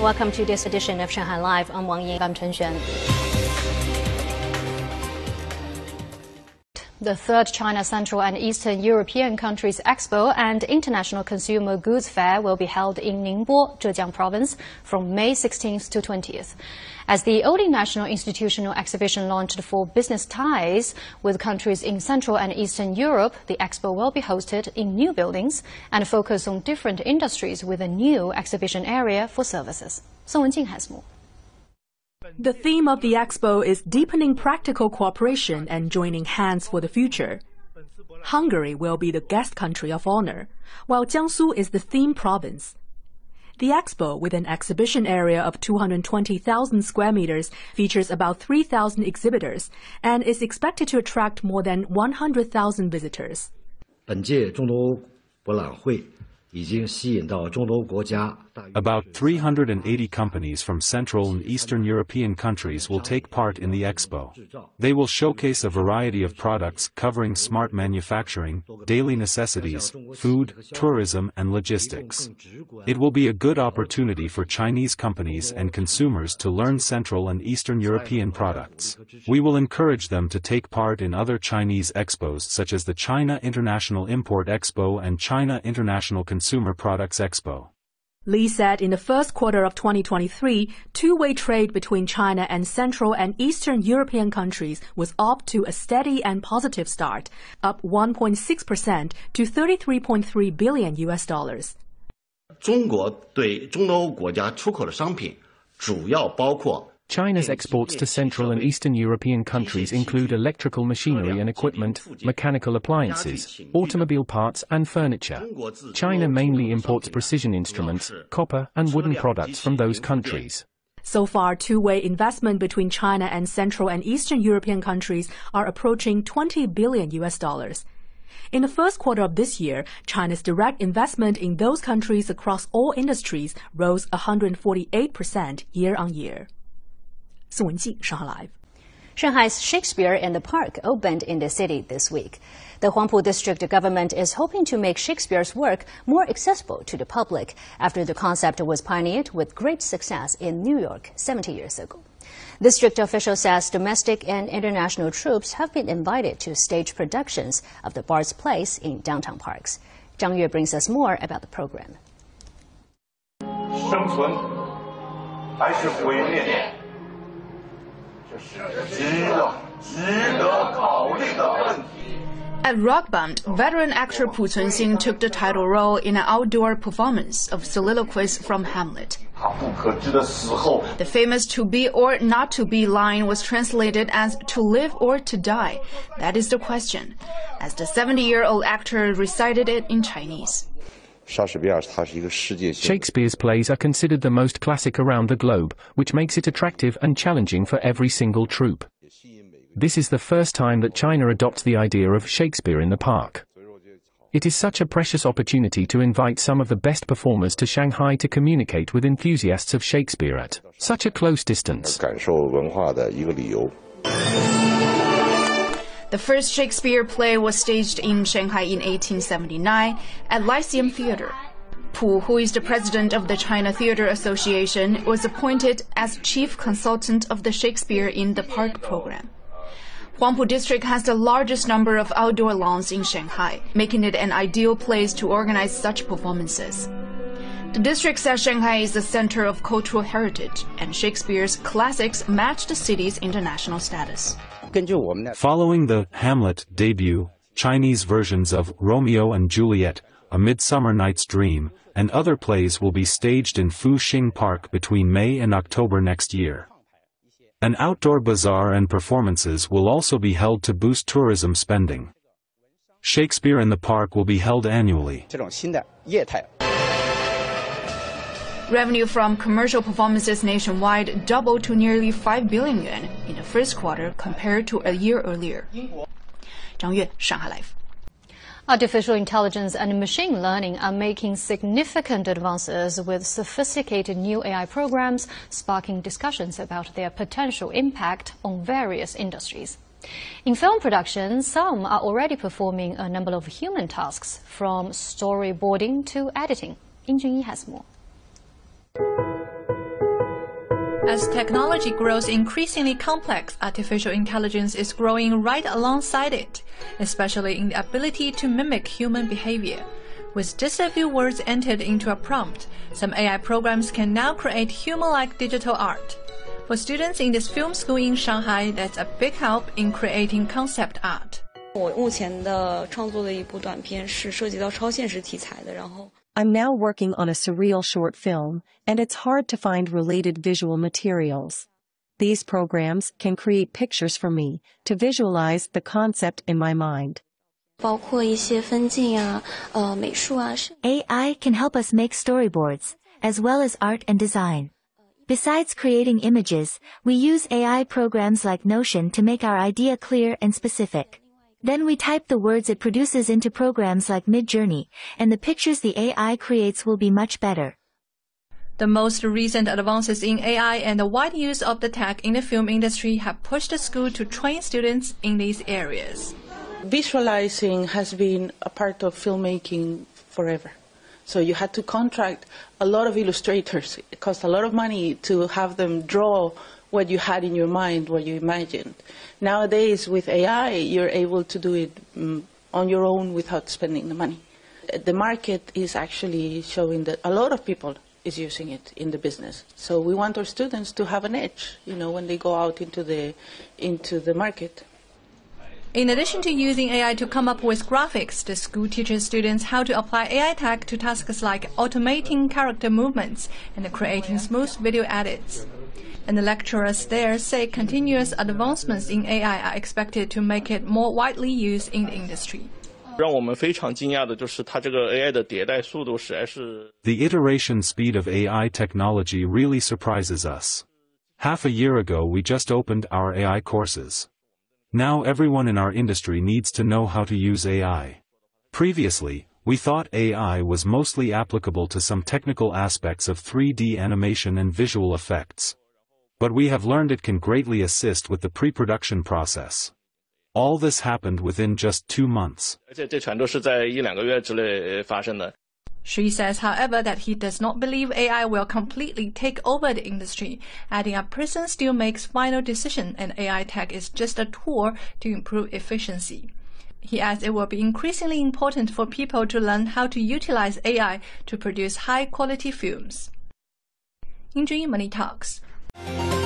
Welcome to this edition of Shanghai Live. I'm Wang Ying. I'm Chen Xuan. The third China Central and Eastern European Countries Expo and International Consumer Goods Fair will be held in Ningbo, Zhejiang Province from May 16th to 20th. As the only national institutional exhibition launched for business ties with countries in Central and Eastern Europe, the expo will be hosted in new buildings and focus on different industries with a new exhibition area for services. Song Wenjing has more. The theme of the expo is deepening practical cooperation and joining hands for the future. Hungary will be the guest country of honor, while Jiangsu is the theme province. The expo, with an exhibition area of 220,000 square meters, features about 3,000 exhibitors and is expected to attract more than 100,000 visitors. 本届中东博览会 about 380 companies from Central and Eastern European countries will take part in the expo. They will showcase a variety of products covering smart manufacturing, daily necessities, food, tourism and logistics. It will be a good opportunity for Chinese companies and consumers to learn Central and Eastern European products. We will encourage them to take part in other Chinese expos such as the China International Import Expo and China International Consumer Products Expo. Li said in the first quarter of 2023, two-way trade between China and Central and Eastern European countries was off to a steady and positive start, up 1.6% to 33.3 billion US dollars. 中国对中东欧国家出口的商品主要包括 China's exports to Central and Eastern European countries include electrical machinery and equipment, mechanical appliances, automobile parts and furniture. China mainly imports precision instruments, copper and wooden products from those countries. So far, two-way investment between China and Central and Eastern European countries are approaching 20 billion US dollars. In the first quarter of this year, China's direct investment in those countries across all industries rose 148% year on year. 宋文静，上海 Live。Shanghai's Shakespeare in the Park opened in the city this week. The Huangpu district government is hoping to make Shakespeare's work more accessible to the public after the concept was pioneered with great success in New York 70 years ago. District official says domestic and international troupes have been invited to stage productions of the Bard's plays in downtown parks. Zhang Yue brings us more about the program. 生存还是毁灭？at Rockbund, veteran actor Pu Cunxin took the title role in an outdoor performance of soliloquies from Hamlet. The famous to be or not to be line was translated as to live or to die. That is the question, as the 70 year old actor recited it in Chinese. Shakespeare's plays are considered the most classic around the globe, which makes it attractive and challenging for every single troupe. This is the first time that China adopts the idea of Shakespeare in the Park. It is such a precious opportunity to invite some of the best performers to Shanghai to communicate with enthusiasts of Shakespeare at such a close distance. The first Shakespeare play was staged in Shanghai in 1879 at Lyceum Theater. Pu, who is the president of the China Theater Association, was appointed as chief consultant of the Shakespeare in the Park program. Huangpu District has the largest number of outdoor lawns in Shanghai, making it an ideal place to organize such performances. The district says Shanghai is the center of cultural heritage, and Shakespeare's classics match the city's international status. Following the Hamlet debut, Chinese versions of Romeo and Juliet, A Midsummer Night's Dream, and other plays will be staged in Fuxing Park between May and October next year. An outdoor bazaar and performances will also be held to boost tourism spending. Shakespeare in the Park will be held annually. Revenue from commercial performances nationwide doubled to nearly 5 billion yuan in the first quarter compared to a year earlier. Zhang Yue, Shanghai Live. Artificial intelligence and machine learning are making significant advances with sophisticated new AI programs, sparking discussions about their potential impact on various industries. In film production, some are already performing a number of human tasks, from storyboarding to editing. Yin Junyi has more. As technology grows increasingly complex, artificial intelligence is growing right alongside it, especially in the ability to mimic human behavior. With just a few words entered into a prompt, some AI programs can now create human-like digital art. For students in this film school in Shanghai, that's a big help in creating concept art. 我目前的创作的一部短片是涉及到超现实题材的，然后 I'm now working on a surreal short film, and it's hard to find related visual materials. These programs can create pictures for me to visualize the concept in my mind. AI can help us make storyboards, as well as art and design. Besides creating images, we use AI programs like Notion to make our idea clear and specific. Then we type the words it produces into programs like Midjourney, and the pictures the AI creates will be much better. The most recent advances in AI and the wide use of the tech in the film industry have pushed the school to train students in these areas. Visualizing has been a part of filmmaking forever. So you had to contract a lot of illustrators. It cost a lot of money to have them draw what you had in your mind, what you imagined. Nowadays, with AI, you're able to do it um, on your own without spending the money. The market is actually showing that a lot of people is using it in the business. So we want our students to have an edge, you know, when they go out into the into the market. In addition to using AI to come up with graphics, the school teaches students how to apply AI tech to tasks like automating character movements and creating smooth video edits. And the lecturers there say continuous advancements in AI are expected to make it more widely used in the industry. The iteration speed of AI technology really surprises us. Half a year ago we just opened our AI courses. Now everyone in our industry needs to know how to use AI. Previously, we thought AI was mostly applicable to some technical aspects of 3D animation and visual effects. But we have learned it can greatly assist with the pre-production process. All this happened within just two months. She says, however, that he does not believe AI will completely take over the industry, adding a person still makes final decision and AI tech is just a tool to improve efficiency. He adds it will be increasingly important for people to learn how to utilize AI to produce high quality films. In Money Talks. Thank you.